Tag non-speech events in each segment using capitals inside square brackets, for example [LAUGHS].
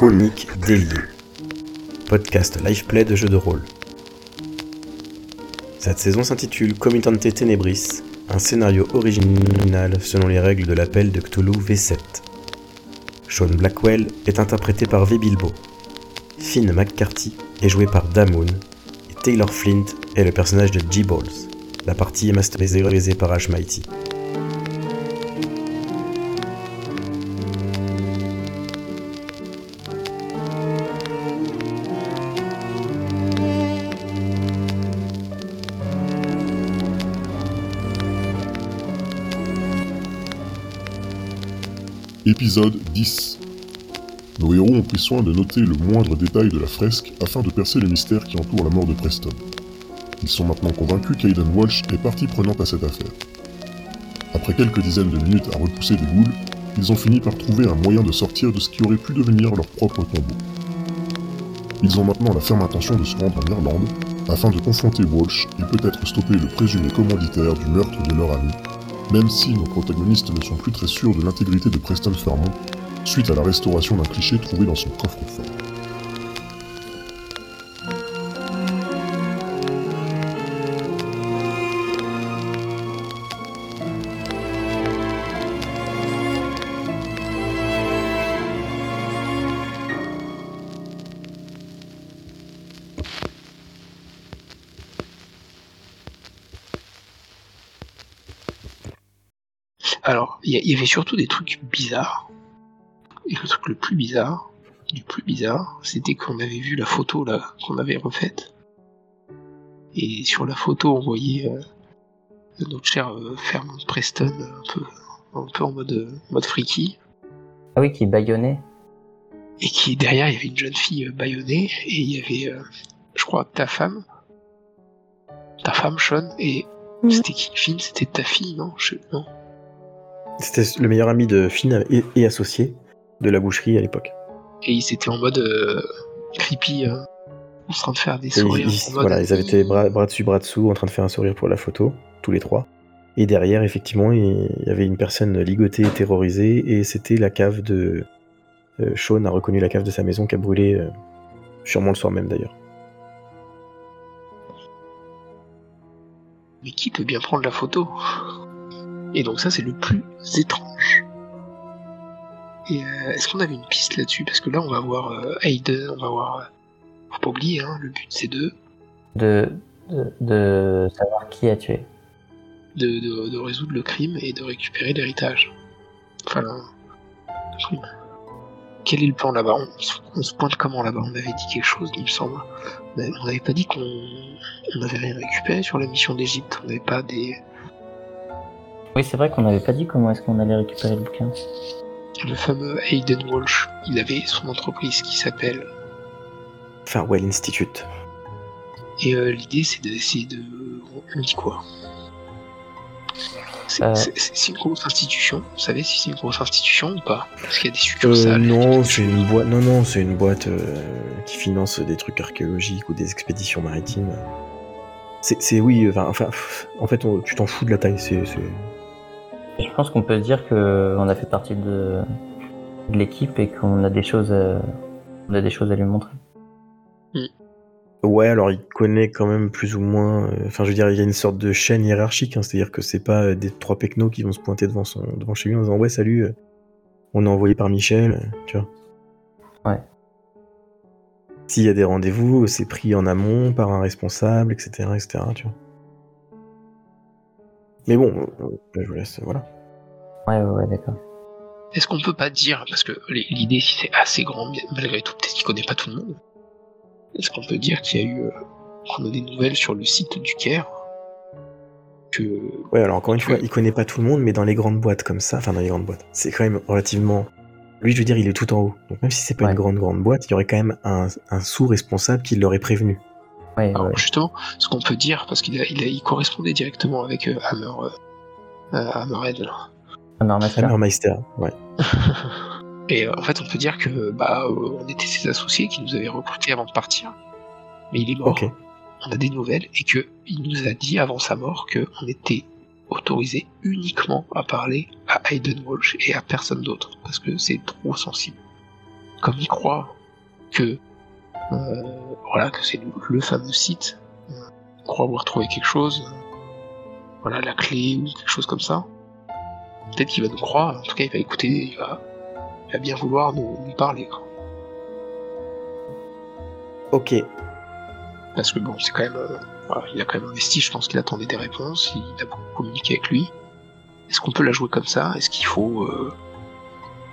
Chronique déliée. Podcast live play de jeux de rôle. Cette saison s'intitule Comitante Tenebris, un scénario original selon les règles de l'appel de Cthulhu V7. Sean Blackwell est interprété par V. Bilbo. Finn McCarthy est joué par Damoon. Taylor Flint est le personnage de G-Balls. La partie est masterisée par Ash Mighty. Épisode 10 Nos héros ont pris soin de noter le moindre détail de la fresque afin de percer le mystère qui entoure la mort de Preston. Ils sont maintenant convaincus qu'Aiden Walsh est partie prenante à cette affaire. Après quelques dizaines de minutes à repousser des ghouls, ils ont fini par trouver un moyen de sortir de ce qui aurait pu devenir leur propre tombeau. Ils ont maintenant la ferme intention de se rendre en Irlande afin de confronter Walsh et peut-être stopper le présumé commanditaire du meurtre de leur ami même si nos protagonistes ne sont plus très sûrs de l'intégrité de Preston Fairmont, suite à la restauration d'un cliché trouvé dans son coffre-fort. Y, y avait surtout des trucs bizarres. Et le truc le plus bizarre, du plus bizarre, c'était qu'on avait vu la photo là qu'on avait refaite. Et sur la photo, on voyait euh, notre cher euh, Fairmont Preston un peu, un peu en mode, euh, mode freaky. Ah oui, qui baïonnait. Et qui derrière, il y avait une jeune fille euh, bâillonnée. Et il y avait, euh, je crois, ta femme. Ta femme, Sean. Et Mhm. c'était qui Finn C'était ta fille, non? Je non? C'était le meilleur ami de Finn et, et associé de la boucherie à l'époque. Et ils étaient en mode euh, creepy, euh, en train de faire des sourires. ils, en mode- voilà, ils avaient été bras, bras dessus, bras dessous, en train de faire un sourire pour la photo, tous les trois. Et derrière, effectivement, il y avait une personne ligotée et terrorisée, et c'était la cave de. euh, Sean a reconnu la cave de sa maison qui a brûlé, sûrement le soir même d'ailleurs. Mais qui peut bien prendre la photo? Et donc ça, c'est le plus étrange. Et euh, est-ce qu'on avait une piste là-dessus? Parce que là, on va voir euh, Hayden, on va voir... euh, faut pas oublier, hein, le but c'est de, De, de, de savoir qui a tué. de, de, de résoudre le crime et de récupérer l'héritage. Enfin, le crime. Quel est le plan là-bas? On, se- on se pointe comment là-bas? On avait dit quelque chose, il me semble. On avait- on n'avait pas dit qu'on on n'avait rien récupéré sur la mission d'Égypte. On n'avait pas des... Oui, c'est vrai qu'on n'avait pas dit comment est-ce qu'on allait récupérer le bouquin. Le fameux Hayden Walsh, il avait son entreprise qui s'appelle. Farewell Institute. Et euh, l'idée c'est d'essayer de. On dit quoi? C'est Euh. c'est- une grosse institution. Vous savez si c'est une grosse institution ou pas? Parce qu'il y a des Euh, succursales. non, c'est une boîte. Non, non, c'est une boîte euh, qui finance des trucs archéologiques ou des expéditions maritimes. C'est, c'est- oui, enfin, en fait, on- tu t'en fous de la taille. C'est- Je pense qu'on peut dire qu'on a fait partie de, de l'équipe et qu'on a des choses, à, on a des choses à lui montrer. Ouais, alors il connaît quand même plus ou moins. euh, Enfin, je veux dire, il y a une sorte de chaîne hiérarchique, hein, c'est-à-dire que c'est pas euh, des trois pecnos qui vont se pointer devant son, devant chez lui en disant ouais, salut, euh, on est envoyé par Michel, euh, tu vois. Ouais. S'il y a des rendez-vous, c'est pris en amont par un responsable, etc., etc., tu vois. Mais bon, euh, je vous laisse, voilà. Ouais, ouais, ouais, d'accord. Est-ce qu'on peut pas dire, parce que l'idée si c'est assez grand, malgré tout, peut-être qu'il connaît pas tout le monde. Est-ce qu'on peut dire qu'il y a eu. euh, qu'on a des nouvelles sur le site du Caire? Que. Ouais, alors encore une fois, il connaît pas tout le monde, mais dans les grandes boîtes comme ça, enfin dans les grandes boîtes, c'est quand même relativement. Lui, je veux dire, il est tout en haut. Donc même si c'est pas Ouais. une grande grande boîte, il y aurait quand même un, un sous-responsable qui l'aurait prévenu. Ouais, Alors ouais. justement, ce qu'on peut dire, parce qu'il a, il a- il correspondait directement avec euh, Hammer. euh, euh, Hammerhead. Hammermeister, ouais. [LAUGHS] Et euh, en fait, on peut dire que bah, euh, on était ses associés qui nous avaient recrutés avant de partir. Mais il est mort. On a des nouvelles et que il nous a dit avant sa mort que on était autorisé uniquement à parler à Hayden Walsh et à personne d'autre parce que c'est trop sensible. comme il croit que voilà que c'est le, le fameux site, euh, il croit avoir trouvé quelque chose, euh, voilà la clé ou quelque chose comme ça. Peut-être qu'il va nous croire, en tout cas il va écouter, il va, il va bien vouloir nous, nous parler. quoi. Ok, Parce que bon, c'est quand même, euh, voilà, il a quand même investi, je pense qu'il attendait des réponses, il a beaucoup communiqué avec lui. Est-ce qu'on peut la jouer comme ça? Est-ce qu'il faut euh,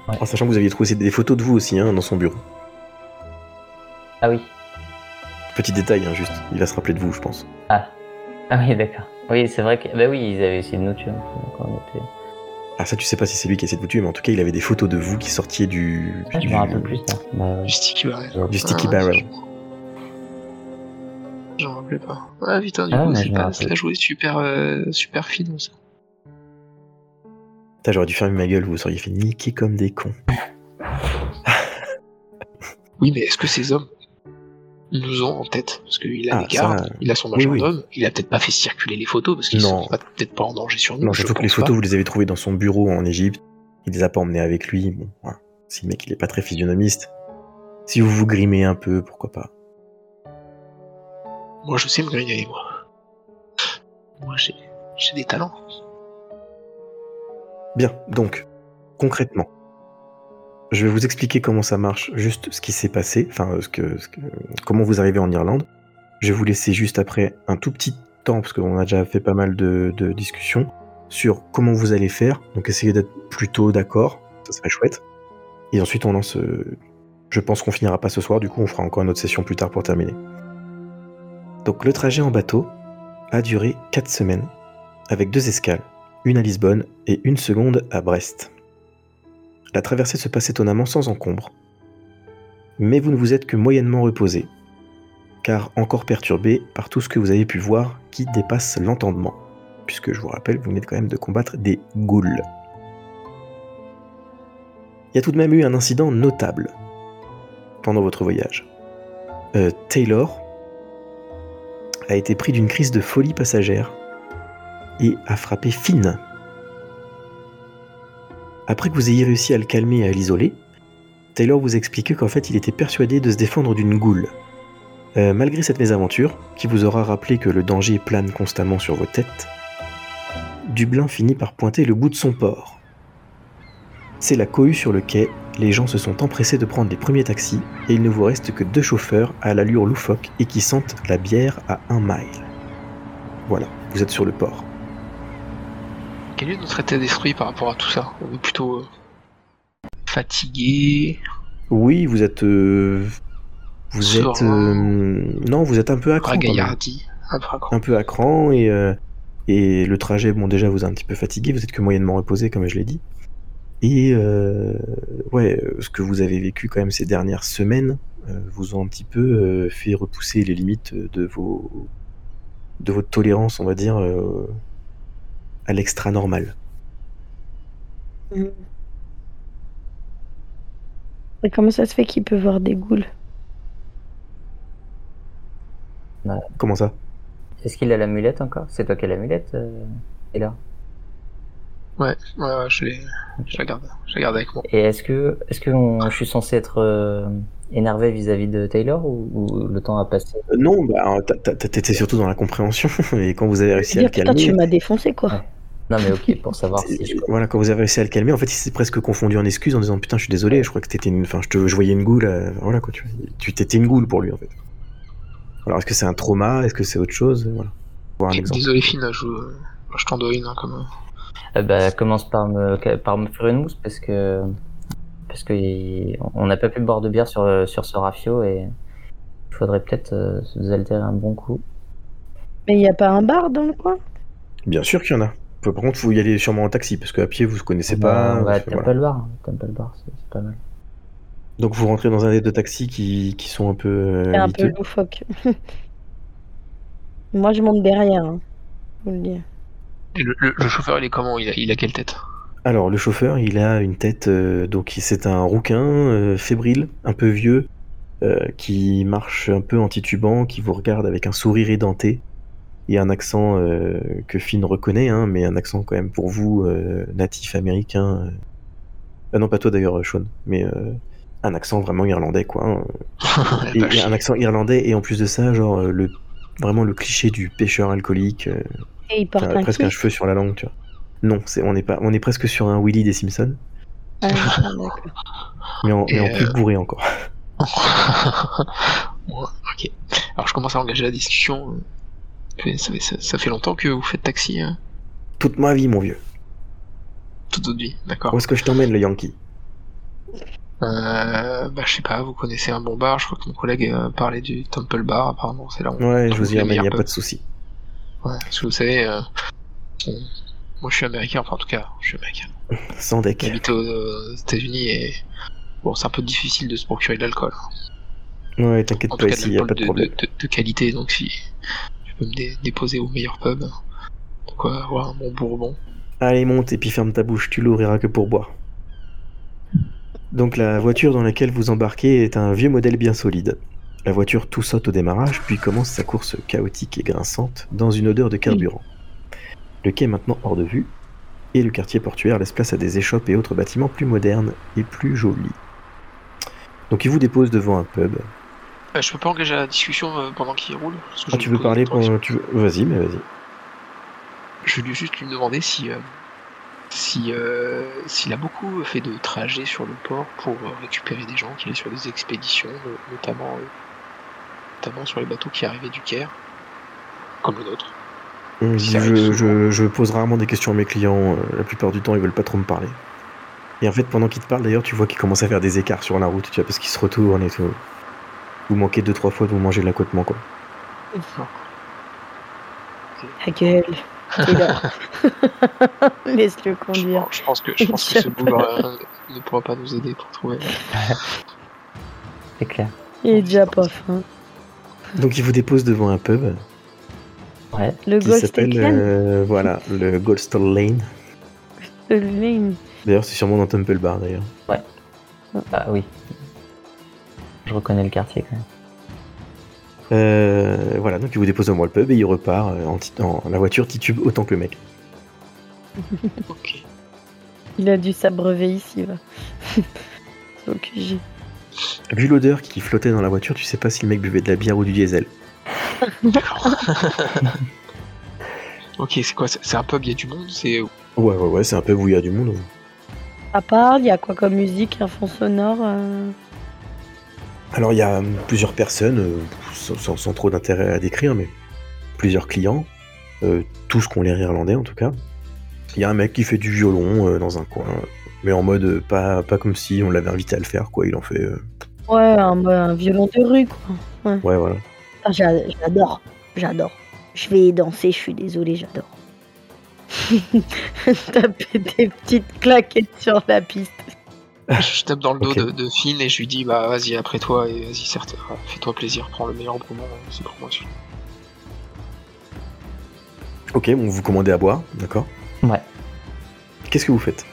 en sachant que vous aviez trouvé des photos de vous aussi hein, dans son bureau. Ah oui. Petit détail, hein, juste. Il va se rappeler de vous, je pense. Ah. Ah oui, d'accord. Oui, c'est vrai que. Bah oui, ils avaient essayé de nous tuer. quand on était- Ah, ça, tu sais pas si c'est lui qui essaie de vous tuer, mais en tout cas, il avait des photos de vous qui sortiez du. Ah, je du- me rappelle plus ça. Bah, du sticky barrel Du sticky Ah, barrel. J'en rappelais pas. Ah putain, du Ah, coup, mais c'est pas, rappelle. ça a joué super, euh, super finement ça. Putain, j'aurais dû fermer ma gueule, vous vous seriez fait niquer comme des cons. Oui, mais est-ce que ces hommes nous ont en tête Parce qu'il a Ah, gardes, ça, il a son oui, oui. il a peut-être pas fait circuler les photos parce qu'ils sont pas- peut-être pas en danger sur nous. Non, je surtout que les photos, pas. vous les avez trouvées dans son bureau en Égypte. Il les a pas emmenées avec lui. Bon, voilà. Si le mec, il est pas très physionomiste. Si vous vous grimez un peu, pourquoi pas. Moi, je sais me grignoter, moi. Moi, j'ai des talents. Bien, donc, concrètement, je vais vous expliquer comment ça marche, juste ce qui s'est passé, enfin, comment vous arrivez en Irlande. Je vais vous laisser juste après un tout petit temps, parce qu'on a déjà fait pas mal de, de discussions, sur comment vous allez faire. Donc, essayez d'être plutôt d'accord, ça serait chouette. Et ensuite, on lance. euh, je pense qu'on finira pas ce soir, du coup, on fera encore une autre session plus tard pour terminer. Donc, le trajet en bateau a duré 4 semaines, avec deux escales une à Lisbonne et une seconde à Brest. La traversée se passe étonnamment sans encombre. Mais vous ne vous êtes que moyennement reposé, car encore perturbé par tout ce que vous avez pu voir qui dépasse l'entendement, puisque je vous rappelle, vous venez quand même de combattre des ghouls. Il y a tout de même eu un incident notable pendant votre voyage. Euh, Taylor a été pris d'une crise de folie passagère et a frappé Finn. Après que vous ayez réussi à le calmer et à l'isoler, Taylor vous expliquait qu'en fait il était persuadé de se défendre d'une goule. Euh, malgré cette mésaventure, qui vous aura rappelé que le danger plane constamment sur vos têtes, Dublin finit par pointer le bout de son port. C'est la cohue sur le quai, les gens se sont empressés de prendre les premiers taxis, et il ne vous reste que deux chauffeurs à l'allure loufoque et qui sentent la bière à un mile. Voilà, vous êtes sur le port. Quel est notre état d'esprit par rapport à tout ça On est plutôt euh, fatigué. Oui, vous êtes. euh, vous Serein. êtes. euh, non, vous êtes un peu à cran. un peu à cran. Un peu à cran et, et le trajet, bon, déjà, vous a un petit peu fatigué. Vous êtes que moyennement reposé, comme je l'ai dit. Et euh, ouais, ce que vous avez vécu quand même ces dernières semaines euh, vous ont un petit peu euh, fait repousser les limites de vos de votre tolérance, on va dire, à l'extra normal. Et comment ça se fait qu'il peut voir des ghouls Comment ça? Est-ce qu'il a l'amulette encore? C'est toi qui as l'amulette euh, Et là Ouais, ouais, ouais, je l'ai, je la garde, je la garde avec moi. Et est-ce que, est-ce que on- je suis censé être euh, énervé vis-à-vis de Taylor ou, ou le temps a passé? Euh, Non, bah, t'étais surtout dans la compréhension [LAUGHS] et quand vous avez réussi à le calmer. tu m'as défoncé quoi. Ouais. Non mais ok, [LAUGHS] pour savoir si je... Voilà, quand vous avez réussi à le calmer, en fait, il s'est presque confondu en excuses en disant putain, je suis désolé, je crois que t'étais une, enfin, je te, je voyais une goule, euh, voilà quoi, tu, tu t'étais une goule pour lui en fait. Alors, est-ce que c'est un trauma, est-ce que c'est autre chose, voilà. Voir un exemple. Désolé, Finn, je, je t'en dois une, hein, comme. Euh, bah, commence par me, par me faire une mousse parce que parce que y- on n'a pas pu boire de bière sur sur ce rafio et il faudrait peut-être euh, se désaltérer un bon coup. Mais il n'y a pas un bar dans le coin? Bien sûr qu'il y en a. Par contre, faut y aller sûrement en taxi parce qu'à pied, vous ne connaissez pas. Bah, euh, t'aimes voilà. pas le bar, hein. t'aimes pas le bar, c'est pas mal. Donc, vous rentrez dans un des deux taxis qui, qui sont un peu. euh, un peu loufoque. [LAUGHS] Moi je monte derrière, hein. Le dire. Et le, le- le chauffeur, il est comment? Il a, il a quelle tête? Alors, le chauffeur, il a une tête. euh, donc, c'est un rouquin euh, fébrile, un peu vieux, euh, qui marche un peu en titubant, qui vous regarde avec un sourire édenté et un accent euh, que Finn reconnaît, hein, mais un accent quand même pour vous, euh, natif américain. euh. Ah non, pas toi d'ailleurs, Sean, mais euh, un accent vraiment irlandais, quoi. hein. Eh [LAUGHS] ben, Et- et un accent irlandais, et en plus de ça, genre, le, vraiment le cliché du pêcheur alcoolique, euh, Et il a porte un presque un cheveu sur la langue, tu vois. Non, c'est, on, est pas, on est presque sur un Willy des Simpsons, Ah, [LAUGHS] mais en, mais Et, en plus bourré encore. [LAUGHS] Ok. Alors je commence à engager la discussion. Ça fait, ça, ça fait longtemps que vous faites taxi, hein Toute ma vie, mon vieux. toute votre vie, d'accord. Où est-ce que je t'emmène, le Yankee? Euh, bah je sais pas, vous connaissez un bon bar, je crois que mon collègue euh, parlait du Temple Bar, apparemment c'est là où on Ouais, je vous y emmène, y a pas de souci. Ouais, parce que vous savez, euh, moi je suis américain, enfin en tout cas, je suis américain. Sans deck. J'habite aux, États-Unis et bon, c'est un peu difficile de se procurer de l'alcool. Ouais, t'inquiète pas, ici, y a pas de de, problème. de- de- de qualité, donc si déposer au meilleur pub, de quoi avoir un bon bourbon. Allez, monte et puis ferme ta bouche, tu l'ouvriras que pour boire. Donc la voiture dans laquelle vous embarquez est un vieux modèle bien solide. La voiture tout saute au démarrage, puis commence sa course chaotique et grinçante dans une odeur de carburant. Le quai est maintenant hors de vue, et le quartier portuaire laisse place à des échoppes et autres bâtiments plus modernes et plus jolis. Donc il vous dépose devant un pub. Euh, je peux pas engager la discussion euh, pendant qu'il roule parce que Ah, tu veux parler pendant... Tu veux... Vas-y, mais vas-y. Je vais juste lui demander si, euh, si euh, s'il a beaucoup fait de trajets sur le port pour récupérer des gens, qu'il est sur des expéditions, notamment, notamment sur les bateaux qui arrivaient du Caire, comme le nôtre. Hum, Je, je- je pose rarement des questions à mes clients, la plupart du temps ils veulent pas trop me parler. Et en fait pendant qu'ils te parlent d'ailleurs tu vois qu'ils commencent à faire des écarts sur la route, tu vois, parce qu'ils se retournent et tout. Vous manquez deux trois fois de vous manger de l'accotement quoi. Ta gueule. [LAUGHS] Laisse-le Je, conduire. pense- je pense que je pense que ce [LAUGHS] boulot euh, ne pourra pas nous aider pour trouver. [LAUGHS] C'est clair. Il est déjà pas fin. Donc ils vous déposent devant un pub Ouais. Le qui Ghost s'appelle Lane. euh, voilà, le Goldstone Lane. Le Lane. D'ailleurs c'est sûrement dans Temple Bar d'ailleurs. Ah oui. Je reconnais le quartier quand même. Euh, voilà, donc il vous dépose devant le pub et il repart euh, en, la voiture titube autant que le mec. [LAUGHS] Ok. Il a dû s'abreuver ici, va. [LAUGHS] QG. Vu l'odeur qui flottait dans la voiture, tu sais pas si le mec buvait de la bière ou du diesel. D'accord. [LAUGHS] ok, c'est quoi C'est c'est un pub, il y a du monde C'est Ouais ouais ouais, c'est un pub où il y a du monde. À part, il y a quoi comme musique, un fond sonore euh, Alors il y a plusieurs personnes, euh, sans, trop d'intérêt à décrire, mais plusieurs clients, euh, tous qui ont l'air irlandais en tout cas. Il y a un mec qui fait du violon euh, dans un coin, mais en mode euh, pas, pas comme si on l'avait invité à le faire, quoi. Il en fait. euh, Ouais, un, un violon de rue, quoi. Ouais, voilà. Ah, j'a- j'adore, j'adore. Je vais danser, je suis désolée, j'adore. [LAUGHS] Taper des petites claquettes sur la piste. [LAUGHS] Je tape dans le dos de, de Finn et je lui dis bah vas-y après toi et vas-y certes euh, fais-toi plaisir, prends le meilleur moment, c'est pour moi. celui-là. Ok, bon, vous commandez à boire, d'accord. Ouais. Qu'est-ce que vous faites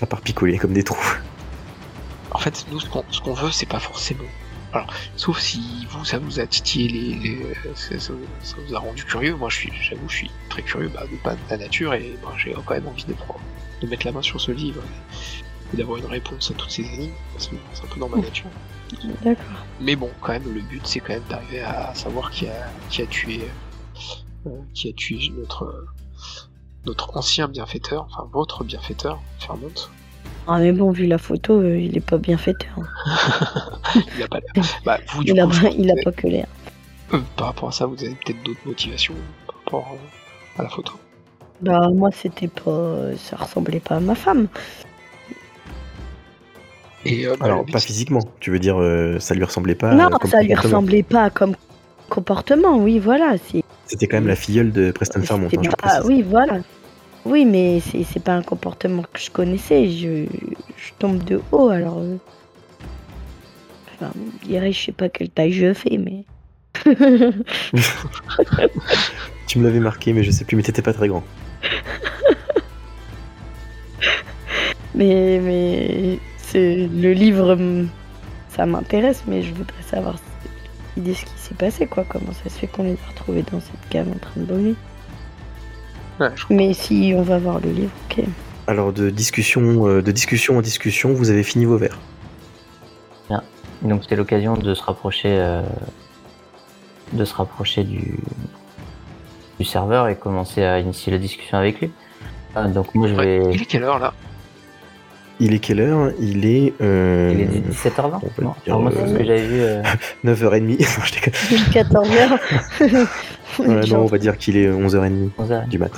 À part picoler comme des trous. En fait nous ce qu'on ce qu'on veut c'est pas forcément. Alors sauf si vous ça vous a titillé les, les- ça, ça- ça vous a rendu curieux. Moi je suis j'avoue je suis très curieux bah, de pas de la nature et bah, j'ai quand même envie de, de mettre la main sur ce livre d'avoir une réponse à toutes ces énigmes parce que c'est un peu dans ma nature. D'accord. Mais bon, quand même, le but, c'est quand même d'arriver à savoir qui a, qui a tué, euh, qui a tué notre, notre ancien bienfaiteur, enfin votre bienfaiteur, Fairmont. Ah, mais bon, vu la photo, euh, il est pas bien fêteur. [LAUGHS] Il a pas l'air. Bah, vous, du Il a, coup, je pas- il a pas que l'air. euh, par rapport à ça, vous avez peut-être d'autres motivations par rapport à la photo. Bah, moi, c'était pas. Ça ressemblait pas à ma femme. Et, euh, bah, Alors, but, pas physiquement, tu veux dire, euh, ça lui ressemblait pas. non, euh, comme ça lui ressemblait pas comme comportement, oui, voilà. C'était quand même la filleule de Preston Fairmont, hein, je pas- oui, voilà. Oui, mais c'est c'est pas un comportement que je connaissais. Je, je tombe de haut, alors. euh, Enfin, on dirait, je sais pas quelle taille je fais, mais. [LAUGHS] [LAUGHS] Tu me l'avais marqué, mais je sais plus, mais t'étais pas très grand. mais mais c'est le livre, ça m'intéresse, mais je voudrais savoir l'idée ce qui s'est passé, quoi. Comment ça se fait qu'on les a retrouvés dans cette cave en train de vomir. Ouais, je- Mais si on va voir le livre, ok. Alors, de discussion, euh, de discussion en discussion, vous avez fini vos verres. donc c'était l'occasion de se rapprocher, euh, de se rapprocher du, du serveur et commencer à initier la discussion avec lui. Ah, donc moi je Ouais, vais. Il est quelle heure là? Il est quelle heure? Il est, euh, Il est 17h20 on peut non dire, Alors moi c'est ce euh, que j'avais vu. euh, [LAUGHS] 9h30. [LAUGHS] Non, je déconne. 14h. [LAUGHS] Ouais, non, on va dire qu'il est 11h30 11h. du mat.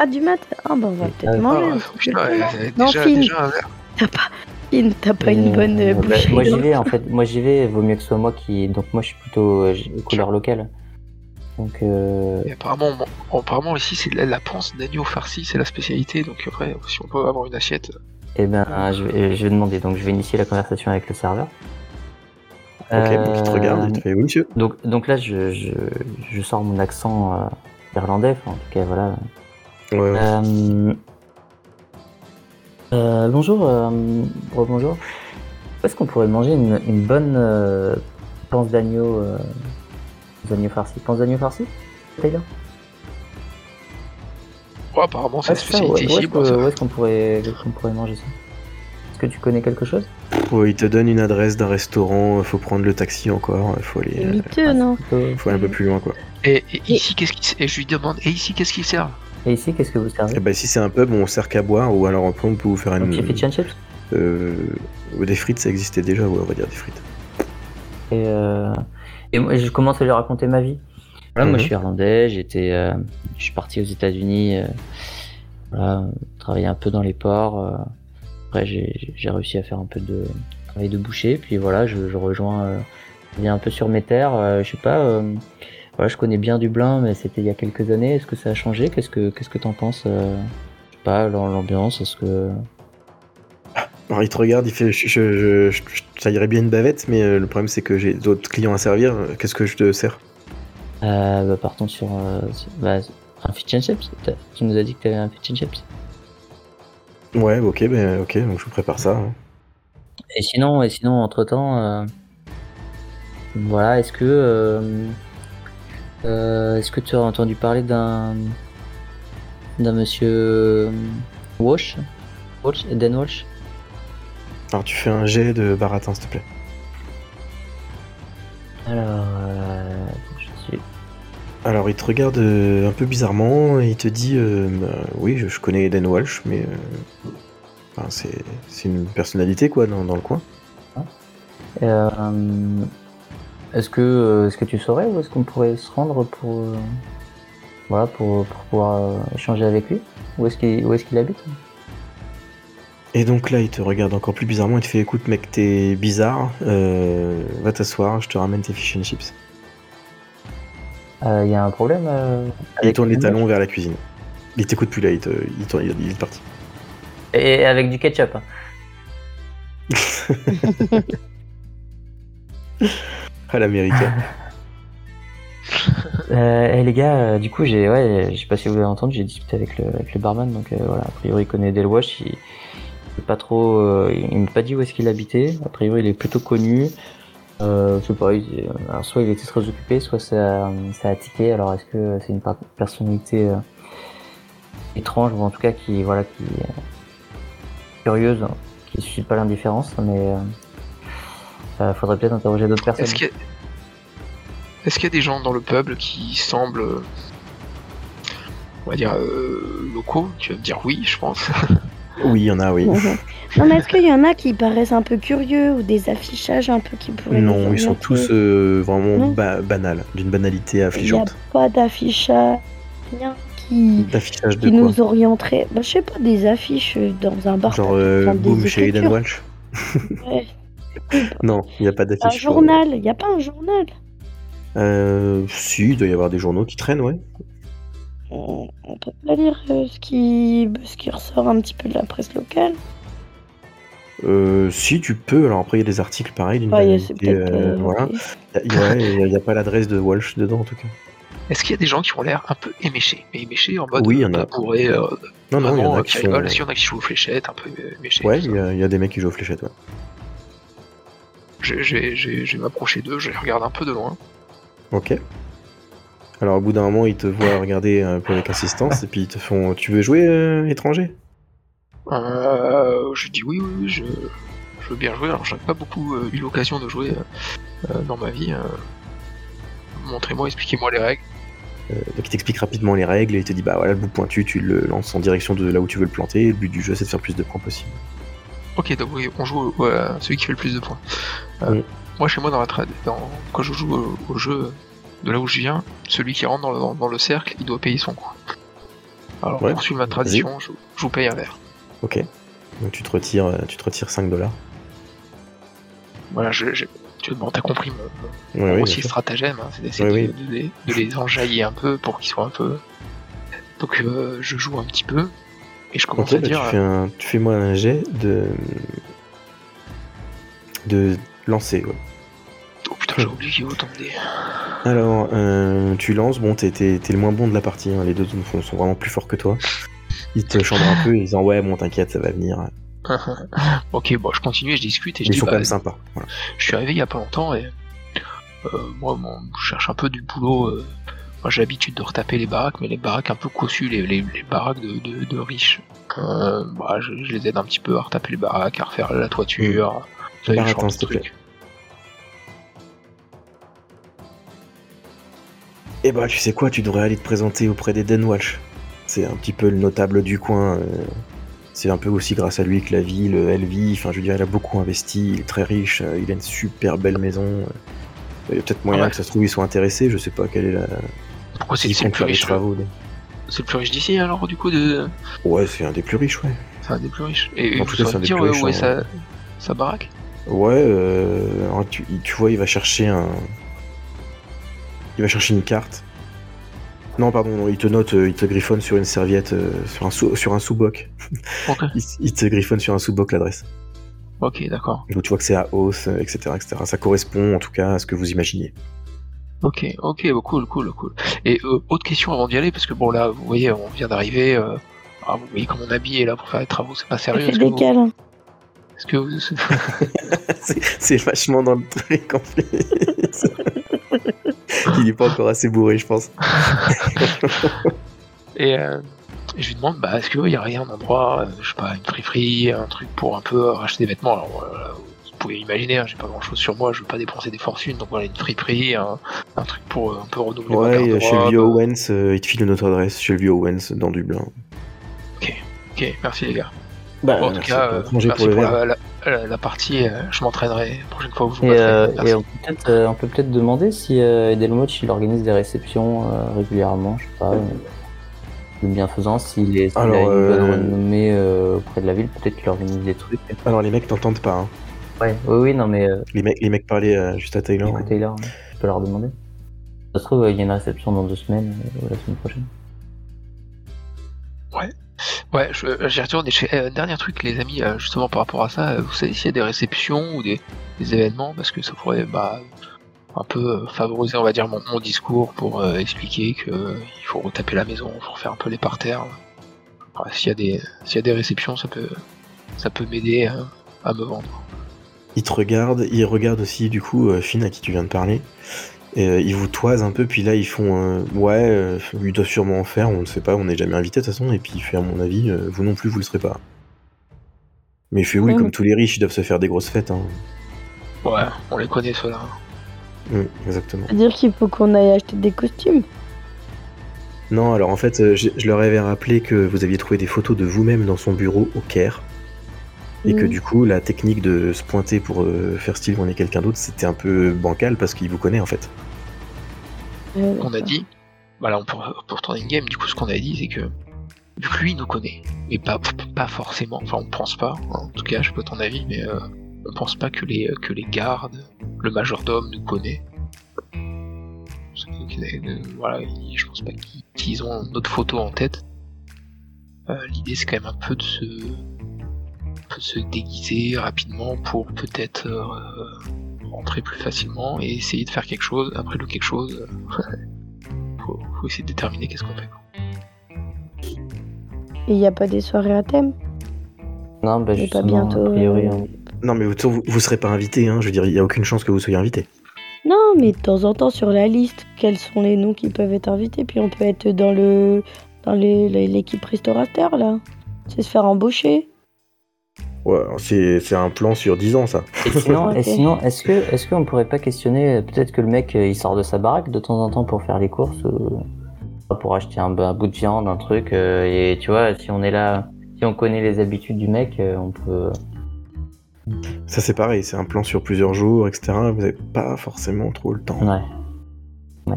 Ah, du mat? Ah, bah on va Ah, peut-être ouais. manger. Ah, avait Non, déjà, Finn, déjà un verre. t'as pas, Finn, t'as pas une bonne euh, euh, bah, moi j'y vais en fait, moi j'y vais, vaut mieux que ce soit moi qui. Donc moi je suis plutôt euh, couleur locale. Donc euh, Et apparemment, ici c'est de la, la panse d'agneau farci, c'est la spécialité. Donc après, si on peut avoir une assiette. Eh ben je vais, je vais demander, donc je vais initier la conversation avec le serveur. Ok, donc il te Euh, regarde, il te fait oui, monsieur. Donc, donc là, je, je, je sors mon accent euh, irlandais, en tout cas, voilà. Ouais, ouais. Euh, bonjour, euh, bonjour. Est-ce qu'on pourrait manger une, une bonne euh, panse d'agneau, d'agneau farci? Panse d'agneau farci Taylor? Ouais, apparemment c'est Ah, spécialité où ici. où est-ce qu'on pourrait, manger ça Est-ce que tu connais quelque chose? Ouais, il te donne une adresse d'un restaurant, faut prendre le taxi encore, faut aller, euh, miteux, non? Plutôt- faut aller un peu plus loin quoi. Et, et ici, qu'est-ce qui et je lui demande, et ici, qu'est-ce qu'ils servent Et ici, qu'est-ce que vous servez? Et bah si c'est un pub, on sert qu'à boire, ou alors après on peut vous faire Un une... petit fish and chips? Euh, des frites, ça existait déjà, ouais, on va dire des frites. Et, euh, et moi, je commence à lui raconter ma vie. Voilà, moi, Mhm. je suis irlandais, j'étais, euh, je suis parti aux États-Unis, euh, voilà, travailler un peu dans les ports. euh, après, j'ai réussi à faire un peu de travail de boucher, puis voilà, je, je rejoins, je viens un peu sur mes terres. je sais pas, voilà, je connais bien Dublin, mais c'était il y a quelques années. Est-ce que ça a changé? Qu'est-ce que, qu'est-ce que t'en penses Je sais pas, l'am- l'ambiance, est-ce que Alors il te regarde, il fait je, je- je- je- ça irait bien une bavette, mais le problème c'est que j'ai d'autres clients à servir, qu'est-ce que je te sers? Euh, bah, partons sur, euh, sur- bah, un fish and chips. Tu nous as dit que t'avais un fish and chips. Ouais, ok, ben ok, donc je vous prépare ça. hein. Et sinon, et sinon, entre temps, voilà, est-ce que, euh, euh, est-ce que tu as entendu parler d'un, d'un monsieur euh, Walsh, Walsh, Dan Walsh? Alors tu fais un jet de baratin s'il te plaît. Alors, euh. Alors il te regarde euh, un peu bizarrement et il te dit euh, bah, oui je, je connais Eden Walsh mais euh, enfin, c'est c'est une personnalité quoi dans, dans le coin. Est-ce que, est-ce que tu saurais où est-ce qu'on pourrait se rendre pour, voilà, pour, pour pouvoir échanger avec lui? Où est-ce qu'il, où est-ce qu'il habite? Et donc là il te regarde encore plus bizarrement, il te fait écoute mec t'es bizarre, va t'asseoir, je te ramène tes fish and chips. Euh, Il y a un problème euh, Il tourne les le talons vers la cuisine. Il t'écoute plus là, il, te, il, tourne- il- il est parti. Et avec du ketchup. [LAUGHS] À l'américain. [LAUGHS] Euh, et les gars, euh, du coup, j'ai, ouais, je sais pas si vous l'avez entendu, j'ai discuté avec le, avec le barman, donc euh, voilà, a priori il connaît Delwash, il, pas trop, euh, il m'a pas dit où est-ce qu'il habitait, a priori il est plutôt connu, euh, je sais pas, il- alors soit il était très occupé, soit ça, ça a tiqué, alors est-ce que c'est une personnalité euh, étrange, ou en tout cas qui, voilà, qui est curieuse, qui suscite pas l'indifférence, mais euh, euh, faudrait peut-être interroger d'autres personnes. Est-ce qu'il y, a... Y des gens dans le peuple qui semblent, euh, on va dire, euh, locaux? Tu vas me dire oui, je pense. [LAUGHS] oui, il y en a, oui. Mhm. Non, mais est-ce qu'il y en a qui paraissent un peu curieux ou des affichages un peu qui pourraient Non, ils sont tous euh, vraiment ba- banals, d'une banalité Il n'y a affligeante. pas d'affichage, rien qui, D'affichage de nous orienterait. Bah, je sais pas, des affiches euh, dans un bar. Genre euh, Boom chez Eden. Walsh [LAUGHS] Ouais. [LAUGHS] Non, il n'y a pas Un d'affiche. sur- journal, il n'y a pas un journal. Euh, si, il doit y avoir des journaux qui traînent, ouais. On, on peut pas lire euh, ce, qui, ce qui ressort un petit peu de la presse locale. Euh, si, tu peux. Alors après, il y a des articles pareils d'une Ouais, a- euh, euh, voilà. Il y a- ouais, il n'y a, pas l'adresse de Walsh dedans, en tout cas. Est-ce qu'il y a des gens qui ont l'air un peu éméchés? Mais éméchés en mode Oui, il y en a. pas bourré, euh, Non, non, il y en a euh, qui rigolent. Est-ce qu'il y en a qui jouent aux fléchettes, un peu euh, éméchés Ouais, il y, a- y a des mecs qui jouent aux fléchettes, ouais. Je vais m'approcher d'eux, je les regarde un peu de loin. Ok. Alors, au bout d'un moment, ils te voient regarder un peu avec insistance, et puis ils te font « Tu veux jouer, euh, étranger? Euh, je dis oui, oui, oui, je, je veux bien jouer. Alors, j'avais pas beaucoup euh, eu l'occasion de jouer euh, euh, dans ma vie. euh. Montrez-moi, expliquez-moi les règles. Euh, donc il t'explique rapidement les règles et il te dit bah voilà le bout pointu tu le lances en direction de là où tu veux le planter. Le but du jeu c'est de faire plus de points possible. Ok, donc oui, on joue à celui qui fait le plus de points. Euh. Moi, chez moi, dans la trad, dans, quand je joue au, au jeu de là où je viens, celui qui rentre dans le, dans- dans le cercle, il doit payer son coup. Alors, Ouais. pour suivre ma tradition, je, je vous paye un verre. Ok. Donc tu te retires, euh, tu te retires 5 dollars. Voilà, je, je- tu bon, t'as compris mon, oui, aussi stratagème, hein, c'est d'essayer Oui, de, les, de les enjailler un peu pour qu'ils soient un peu. Donc, euh, je joue un petit peu et je commence à bah, dire. tu, fais un, tu fais moi un jet de. de lancer, ouais. Oh putain, j'ai oublié autant de dés. Alors, euh, tu lances, bon, t'es, t'es- t'es le moins bon de la partie, hein, les deux sont, sont vraiment plus forts que toi. Ils te chambrent un peu, ils disent ouais, bon, t'inquiète, ça va venir. [LAUGHS] ok, bon, je continue et je discute et je Ils dis sont bah, quand même sympas. Voilà. je suis arrivé il y a pas longtemps et euh, moi bon, je cherche un peu du boulot. euh, moi j'ai l'habitude de retaper les baraques, mais les baraques un peu cossues, les, les, les baraques de, de, de riches. Euh, bah, je, je les aide un petit peu à retaper les baraques, à refaire la toiture. Bah, attends, de s'il te plaît. Eh bah, tu sais quoi, tu devrais aller te présenter auprès d'Eden Walsh. C'est un petit peu le notable du coin. euh, C'est un peu aussi grâce à lui que la ville, elle vit. Enfin, je veux dire, il a beaucoup investi, il est très riche, euh, il a une super belle maison. euh. Il y a peut-être moyen Ah ouais. que ça se trouve, ils soient intéressés, je sais pas quelle est la. Pourquoi c'est le plus des riche travaux. des- C'est le plus riche d'ici alors du coup de. Ouais, c'est un des plus riches, ouais. C'est un des plus riches. Et, En tout cas, c'est un des dire plus riches, où est hein. sa, sa baraque? Ouais, euh, tu vois, il va chercher un. Il va chercher une carte. Non, pardon, non, il te note, euh, il te griffonne sur une serviette, euh, sur un sous, sur un sous-boc. [LAUGHS] Il, il te griffonne sur un sous-boc l'adresse. ok, d'accord. Donc tu vois que c'est à Oath, euh, etc., etc. Ça correspond en tout cas à ce que vous imaginiez. Ok, ok, bah, cool, cool, cool. Et euh, autre question avant d'y aller, parce que bon là, vous voyez, on vient d'arriver. euh, ah, vous voyez comme on habille est là pour faire les travaux, c'est pas sérieux. Est-ce que vous, est-ce que vous- c'est vachement dans le truc en plus. Il est pas encore assez bourré, je pense. [LAUGHS] Et euh, je lui demande, bah, est-ce qu'il y a rien, un endroit, euh, je sais pas, une friperie, un truc pour un peu racheter des vêtements? Alors, euh, vous pouvez imaginer, hein, j'ai pas grand-chose sur moi, je veux pas dépenser des fortunes, donc voilà, une friperie, un, un truc pour euh, un peu renouveler ma Ouais, garde-robe. chez le vieux Owens, euh, il te file notre adresse chez le vieux Owens dans Dublin. Ok, merci les gars. Bah, Bon, en tout merci cas, pour euh, merci pour pour, le verre. la, la- la- la partie, euh, je m'entraînerai la prochaine fois où je vous Et, euh, et on peut peut-être euh, peut peut-être demander si euh, Edelmoch il organise des réceptions euh, régulièrement, je sais pas, euh, de bienfaisance, s'il est- s'il a Alors, une bonne euh, renommée euh, auprès de la ville, peut-être qu'il organise des trucs. Alors les mecs t'entendent pas. hein. Ouais, oui, oui, non mais euh, Les, mecs, les mecs parlaient euh, juste à Taylor. écoute Taylor, hein, je peux leur demander. Ça se trouve, euh, il y a une réception dans deux semaines, euh, ou la semaine prochaine. Ouais, je- euh, j'y retourne. Et je euh, dernier truc, les amis, euh, justement par rapport à ça, vous savez s'il y a des réceptions ou des, événements, parce que ça pourrait bah, un peu favoriser, on va dire, mon, discours pour expliquer que il faut retaper la maison, il faut refaire un peu les parterres. Ouais, s'il y a des, y a des réceptions, ça peut, ça peut m'aider à, à me vendre. Ils te regardent, ils regardent aussi du coup Finn à qui tu viens de parler. Et euh, ils vous toisent un peu, puis là ils font euh, ouais, euh, lui doit sûrement en faire, on ne sait pas, on n'est jamais invité de toute façon. Et puis il fait à mon avis, euh, vous non plus vous le serez pas. Mais il fait oui, comme tous les riches, ils doivent se faire des grosses fêtes. Hein. Ouais, on les connaît ceux-là. Mm, exactement. C'est-à-dire qu'il faut qu'on aille acheter des costumes. Non, alors en fait, je, je leur avais rappelé que vous aviez trouvé des photos de vous-même dans son bureau au Caire. Et que Mm. du coup, la technique de se pointer pour euh, faire style qu'on est quelqu'un d'autre, c'était un peu bancal parce qu'il vous connaît en fait. Euh, qu'on a dit, voilà, peut, pour retourner une game, du coup, ce qu'on a dit, c'est que, lui nous connaît, mais pas, pas forcément, enfin, on pense pas, en tout cas, je sais pas ton avis, mais euh, on pense pas que les, que les gardes, le majordome nous connaît. Voilà, je pense pas qu'ils ont notre photo en tête. Euh, L'idée, c'est quand même un peu de se, de se déguiser rapidement pour peut-être euh, rentrer plus facilement et essayer de faire quelque chose. Après le quelque chose, euh, [LAUGHS] faut, faut essayer de déterminer qu'est-ce qu'on fait. quoi. Et il n'y a pas des soirées à thème? Non, bah pas bientôt. a priori, euh, hein. Non, mais vous, vous, vous serez pas invité, hein. Je veux dire, il y a aucune chance que vous soyez invité. Non, mais de temps en temps sur la liste, quels sont les noms qui peuvent être invités? Puis on peut être dans le dans l'équipe restaurateur là. C'est se faire embaucher. Ouais, c'est c'est un plan sur 10 ans, ça. Et sinon, [LAUGHS] Ok. et sinon est-ce que est-ce qu'on pourrait pas questionner euh, peut-être que le mec euh, il sort de sa baraque de temps en temps pour faire les courses ou pour acheter un, un bout de viande, un truc euh, et tu vois si on est là, si on connaît les habitudes du mec, euh, on peut. Ça, c'est pareil, c'est un plan sur plusieurs jours, etc. Vous avez pas forcément trop le temps. Ouais.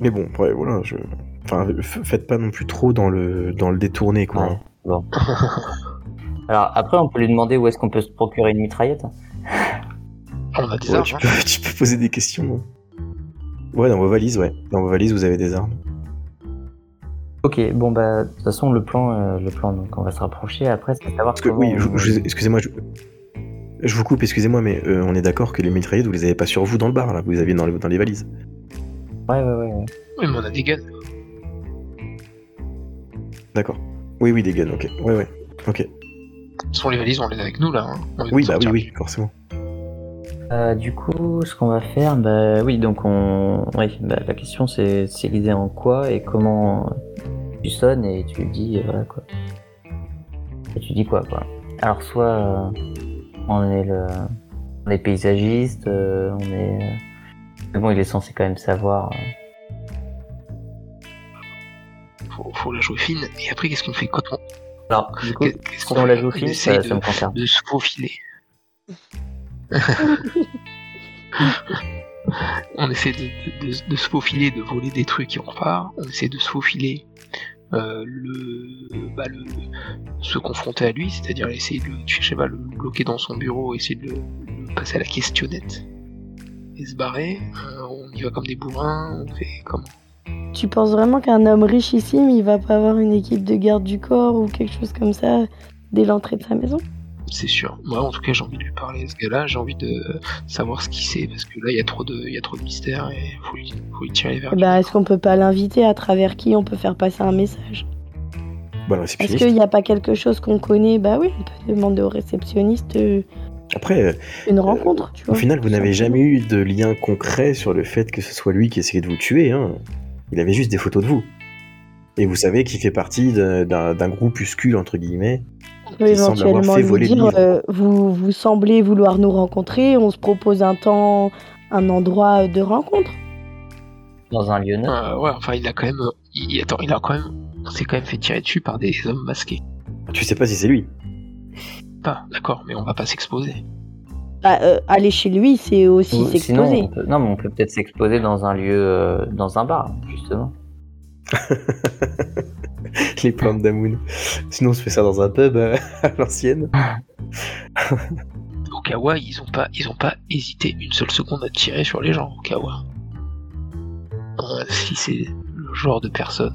Mais bon, ouais, voilà, je... Enfin, faites pas non plus trop dans le, dans le détourné, quoi. Ouais. Bon. [LAUGHS] Alors après on peut lui demander où est-ce qu'on peut se procurer une mitraillette. On a des Ouais, armes. tu, hein. peux, tu peux poser des questions. hein. Ouais, dans vos valises, ouais. Dans vos valises, vous avez des armes. Ok, bon bah de toute façon le plan, euh, le plan donc on va se rapprocher après c'est savoir Parce que, oui, on- excusez-moi, je... je vous coupe, excusez-moi, mais euh, on est d'accord que les mitraillettes, vous les avez pas sur vous dans le bar, là. Vous les aviez dans les, dans les valises. Ouais ouais ouais. ouais. Oui, mais on a des guns. D'accord. Oui, oui, des guns, ok. Ouais, ouais. Ok. Façon, les valises, on les a avec nous là. hein. On Oui, bah oui, oui, forcément. Euh, du coup, ce qu'on va faire, bah oui, donc on, oui, bah, la question c'est c'est l'idée en quoi et comment tu sonnes et tu dis euh, voilà quoi. Et tu dis quoi quoi. Alors soit euh, on est le, on est paysagiste, euh, on est, mais bon, il est censé quand même savoir. euh. Faut, faut la jouer fine. Et après, qu'est-ce qu'on fait quand on. Alors du coup, Qu'est-ce si qu'on on fait la essaye ça, de- ça me concerne. de se faufiler. [LAUGHS] on essaie de, de- de- de se faufiler, de voler des trucs et on repart. On essaie de se faufiler, euh, le, bah, le, se confronter à lui, c'est-à-dire essayer de je sais pas, le bloquer dans son bureau, essayer de le, passer à la questionnette et se barrer. Euh, on y va comme des bourrins, on fait comme. Tu penses vraiment qu'un homme richissime, il va pas avoir une équipe de garde du corps ou quelque chose comme ça dès l'entrée de sa maison? C'est sûr. Moi, en tout cas, j'ai envie de lui parler à ce gars-là. J'ai envie de savoir ce qu'il sait parce que là, il y a trop de, il y a trop de mystères et faut lui, faut lui tirer vers Eh ben, Est-ce qu'on peut pas l'inviter? À travers qui on peut faire passer un message? Bah, Est-ce qu'il n'y a pas quelque chose qu'on connaît? Bah oui, on peut demander au réceptionniste euh, Après, euh, une rencontre, tu au vois. final, vous n'avez jamais eu de lien concret sur le fait que ce soit lui qui essayait de vous tuer. Hein. Il avait juste des photos de vous. Et vous savez qu'il fait partie d'un groupuscule, entre guillemets. On peut qui semble avoir éventuellement fait voler le dire euh, vous, vous semblez vouloir nous rencontrer, on se propose un temps, un endroit de rencontre. Dans un lieu neutre. Euh, ouais, enfin, il a quand même, il, attends, il a quand même, on s'est quand même fait tirer dessus par des hommes masqués. Tu sais pas si c'est lui. Pas, d'accord, mais on va pas s'exposer. Bah, euh, aller chez lui, c'est aussi s'exposer. peut- non, mais on peut peut-être s'exposer dans un lieu, euh, dans un bar, justement. [LAUGHS] Les plantes d'Amoun. Sinon, on se fait ça dans un pub euh, [LAUGHS] à l'ancienne. Au Kawa, ils ont pas, ils ont pas hésité une seule seconde à tirer sur les gens. Au Kawa. Euh, si c'est le genre de personne.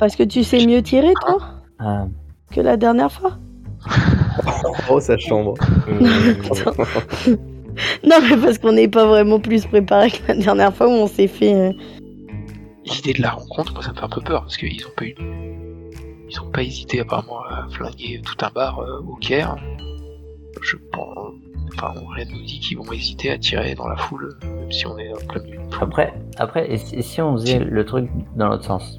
Parce que tu sais mieux tirer, toi, Ah, que la dernière fois. [LAUGHS] [LAUGHS] Oh, sa chambre. Non, mais parce qu'on n'est pas vraiment plus préparé que la dernière fois où on s'est fait. euh, L'idée de la rencontre, moi, ça me fait un peu peur parce qu'ils ont pas eu, ils ont pas hésité apparemment à flinguer tout un bar euh, au Caire. Je pense, enfin, rien ne nous dit qu'ils vont hésiter à tirer dans la foule, même si on est en plein milieu. d'une foule. Après, après, et si, et si on faisait le truc dans l'autre sens?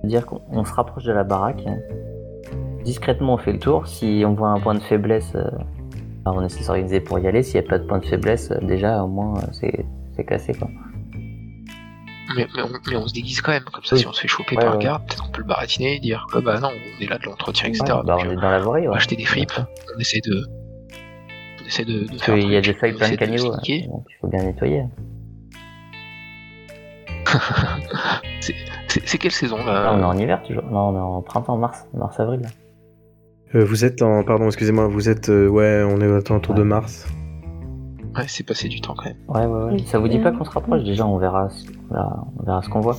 C'est-à-dire qu'on on se rapproche de la baraque, hein. Discrètement on fait le tour, si on voit un point de faiblesse, euh, on essaie de s'organiser pour y aller, s'il n'y a pas de point de faiblesse, euh, déjà au moins euh, c'est cassé quoi. Mais, mais, on, mais on se déguise quand même, comme ça Oui. si on se fait choper Ouais, par un garde, peut-être qu'on peut le baratiner et dire ah bah non, on est là de l'entretien, etc. Ouais, bah, Donc, on est dans la on va acheter des fripes, on essaie de. On essaie de, de faire. qu'il y a des feuilles plein de caniveaux, hein, donc il faut bien nettoyer. [LAUGHS] C'est quelle saison Là, là on est en hiver toujours, non on est en printemps, mars, mars-avril. Euh, vous êtes en. Pardon, excusez-moi, vous êtes. euh, ouais, on est autour de mars. Ouais, c'est passé du temps quand même. Ouais, ouais, ouais. Ça vous dit pas qu'on se rapproche? Déjà, on verra, ce- on verra, on verra ce qu'on voit.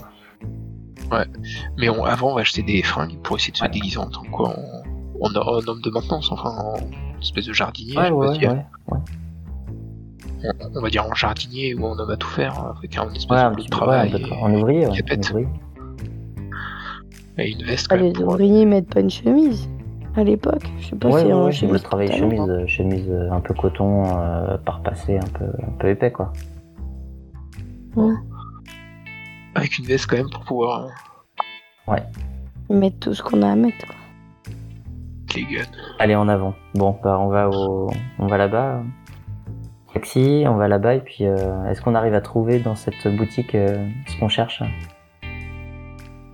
Mais on- avant, on va acheter des fringues pour essayer de se Ouais. déguiser en tant que quoi en, en, en homme de maintenance, enfin en espèce de jardinier, Ouais, je ouais, ouais. ouais. On, on va dire en jardinier ou en homme à tout faire, avec un espèce Ouais, de un bleu petit de peu, ouais, un travail peu- en ouvrier, ouais, capette. en ouvrier. et, et une veste Ah, quand même les pour. ouvriers mettent pas une chemise à l'époque. Je sais pas Ouais, si ouais, en ouais, chemise. je travaille pantalon. chemise, euh, chemise euh, un peu coton, euh, par passé, un peu, un peu épais quoi. Avec une veste quand même pour pouvoir. euh, Ils mettent tout ce qu'on a à mettre. Quoi. les guns. Allez, en avant. Bon, bah, on va au, on va là-bas. Taxi, on va là-bas et puis euh, est-ce qu'on arrive à trouver dans cette boutique euh, ce qu'on cherche?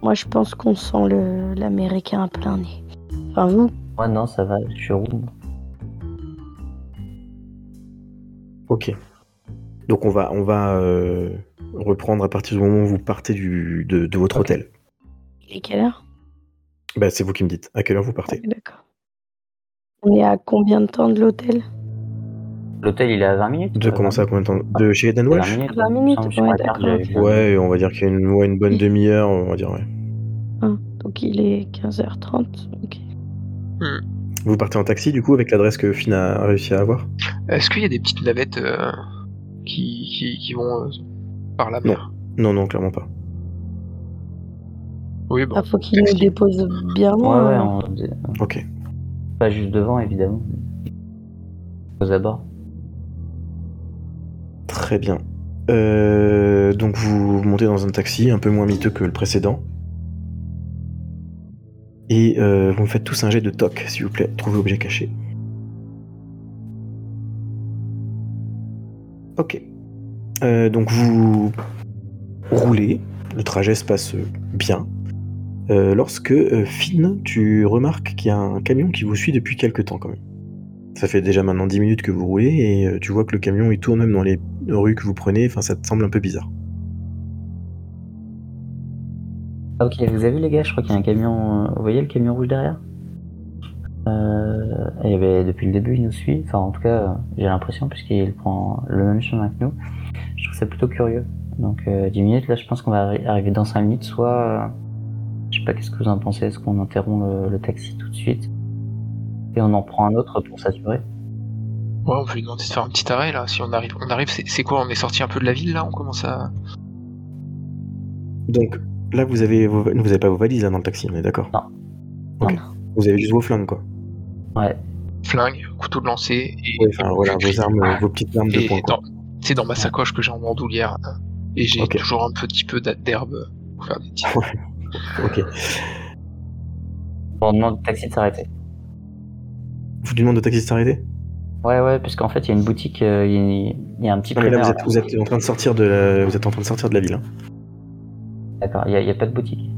Moi, je pense qu'on sent le- l'américain à plein nez. Enfin, vous Moi non, ça va, je suis roux. Ok. Donc on va, on va euh, reprendre à partir du moment où vous partez du, de, de votre Ok. hôtel. Il est quelle heure? Bah, c'est vous qui me dites. À quelle heure vous partez? Ah, D'accord. On est à combien de temps de l'hôtel? L'hôtel il est à 20 minutes. De commencer à combien de temps? De chez Eden 20 Walsh minutes. 20 il me minutes, ouais. Ouais, on va dire qu'il y a une, ouais, une bonne demi-heure, on va dire, ouais. Ah, Donc il est 15h30. Ok. Vous partez en taxi, du coup, avec l'adresse que Finn a réussi à avoir? Est-ce qu'il y a des petites navettes euh, qui, qui, qui vont euh, par la mer Non, non, clairement pas. Oui, bon. Ah, faut qu'il nous dépose bien Ouais, loin. ouais, alors. on- Ok. pas juste devant évidemment. Aux abords. Très bien. Euh, donc vous montez dans un taxi un peu moins miteux que le précédent. Et euh, vous me faites tous un jet de toc, s'il vous plaît. Trouvez objet caché. Ok. Euh, donc vous roulez, le trajet se passe bien. Euh, lorsque Finn, tu remarques qu'il y a un camion qui vous suit depuis quelques temps quand même. Ça fait déjà maintenant 10 minutes que vous roulez et tu vois que le camion il tourne même dans les rues que vous prenez, ça te semble un peu bizarre. Ah, ok, vous avez vu les gars, je crois qu'il y a un camion. euh, Vous voyez le camion rouge derrière? Euh, et ben, Depuis le début, il nous suit. Enfin, en tout cas, euh, j'ai l'impression, puisqu'il prend le même chemin que nous. Je trouve ça plutôt curieux. Donc, euh, 10 minutes, là, je pense qu'on va arri- arriver dans 5 minutes. Soit. euh, je sais pas, qu'est-ce que vous en pensez? Est-ce qu'on interrompt le, le taxi tout de suite? Et on en prend un autre pour s'assurer? Ouais, on peut lui demander de faire un petit arrêt là. Si on arrive, on arrive, c'est c'est quoi? On est sorti un peu de la ville là? On commence à. Donc là vous avez vos, vous avez pas vos valises là dans le taxi, on est d'accord Non. Ok. Non. Vous avez juste vos flingues quoi. Ouais. Flingue, couteau de lancer et. Ouais, enfin voilà, vos armes, Ah, vos petites armes de poing dans, c'est dans ma sacoche que j'ai en bandoulière. hein. Et j'ai toujours un petit peu d'herbe pour faire des tirs. [LAUGHS] Ok. On demande au taxi de s'arrêter. Vous demandez au taxi de s'arrêter? Ouais, ouais, parce qu'en fait, il y a une boutique, euh, il y a- il y, a un petit Non mais là vous êtes, vous êtes en train de sortir de la, vous êtes en train de sortir de la ville. hein. D'accord, il n'y a, pas de boutique.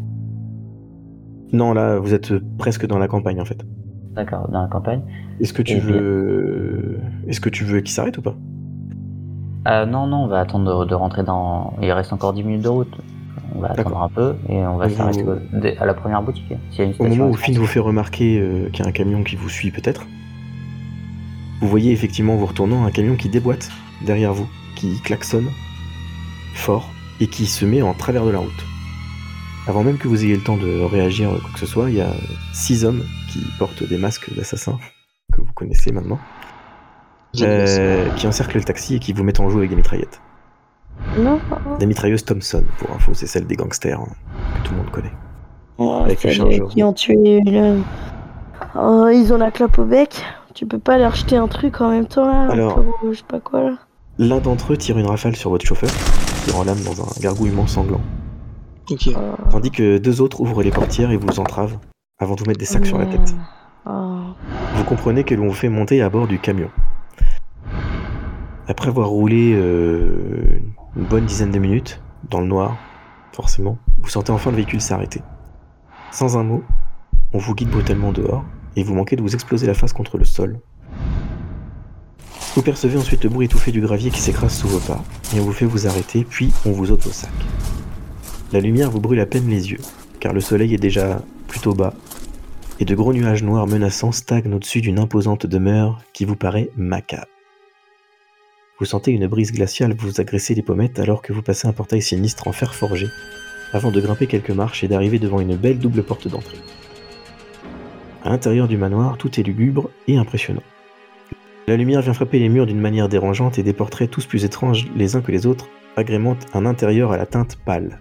Non là vous êtes presque dans la campagne en fait. D'accord, dans la campagne. Est-ce que tu Eh bien. veux, est-ce que tu veux qu'il s'arrête ou pas? Euh, non, non, on va attendre de, de rentrer dans. Il reste encore 10 minutes de route. On va attendre un peu et on va Vous- s'arrêter à la première boutique. S'il y a une Au moment où. Finn vous fait remarquer euh, qu'il y a un camion qui vous suit peut-être, vous voyez effectivement en vous retournant un camion qui déboîte derrière vous, qui klaxonne fort et qui se met en travers de la route. Avant même que vous ayez le temps de réagir quoi que ce soit, il y a six hommes qui portent des masques d'assassins [LAUGHS] que vous connaissez maintenant, euh, qui encerclent le taxi et qui vous mettent en joue avec des mitraillettes. Non Des mitrailleuses Thompson, pour info, c'est celle des gangsters hein, que tout le monde connaît. Oh, Avec le c'est chargeur. qui ont tué le... Oh, ils ont la clope au bec. Tu peux pas leur jeter un truc en même temps là Alors- Je sais pas quoi là. L'un d'entre eux tire une rafale sur votre chauffeur, qui rend l'âme dans un gargouillement sanglant. Oh, Tandis que deux autres ouvrent les portières et vous entravent avant de vous mettre des sacs sur la tête. Oh. Vous comprenez que l'on vous fait monter à bord du camion. Après avoir roulé euh, une bonne dizaine de minutes, dans le noir, forcément, vous sentez enfin le véhicule s'arrêter. Sans un mot, on vous guide brutalement dehors et vous manquez de vous exploser la face contre le sol. Vous percevez ensuite le bruit étouffé du gravier qui s'écrase sous vos pas et on vous fait vous arrêter, puis on vous ôte vos sacs. La lumière vous brûle à peine les yeux, car le soleil est déjà plutôt bas et de gros nuages noirs menaçants stagnent au-dessus d'une imposante demeure qui vous paraît macabre. Vous sentez une brise glaciale vous agresser les pommettes alors que vous passez un portail sinistre en fer forgé, avant de grimper quelques marches et d'arriver devant une belle double porte d'entrée. À l'intérieur du manoir, tout est lugubre et impressionnant. La lumière vient frapper les murs d'une manière dérangeante et des portraits tous plus étranges les uns que les autres agrémentent un intérieur à la teinte pâle.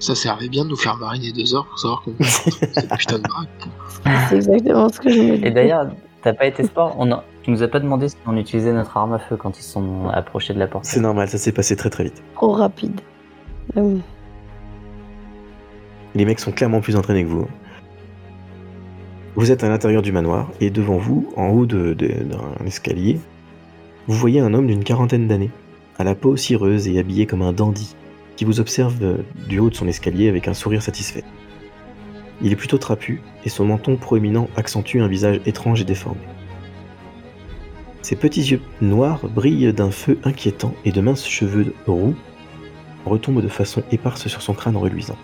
Ça servait bien de nous faire mariner deux heures pour savoir qu'on [LAUGHS] cette putain de baraque. C'est exactement ce que je me Et d'ailleurs, t'as pas été sport on a... Tu nous as pas demandé si on utilisait notre arme à feu quand ils sont approchés de la porte. C'est normal, ça s'est passé très très vite. Trop rapide. Hum. Les mecs sont clairement plus entraînés que vous. Vous êtes à l'intérieur du manoir et devant vous, en haut d'un escalier, vous voyez un homme d'une quarantaine d'années, à la peau cireuse et habillé comme un dandy, qui vous observe du haut de son escalier avec un sourire satisfait. Il est plutôt trapu et son menton proéminent accentue un visage étrange et déformé. Ses petits yeux noirs brillent d'un feu inquiétant et de minces cheveux roux retombent de façon éparse sur son crâne reluisant.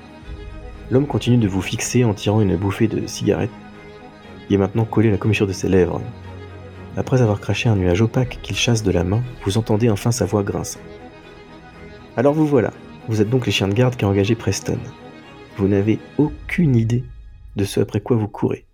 L'homme continue de vous fixer en tirant une bouffée de cigarette maintenant collée à la commissure de ses lèvres. Après avoir craché un nuage opaque qu'il chasse de la main, vous entendez enfin sa voix grinçante. Alors vous voilà, vous êtes donc les chiens de garde qui ont engagé Preston. Vous n'avez aucune idée de ce après quoi vous courez.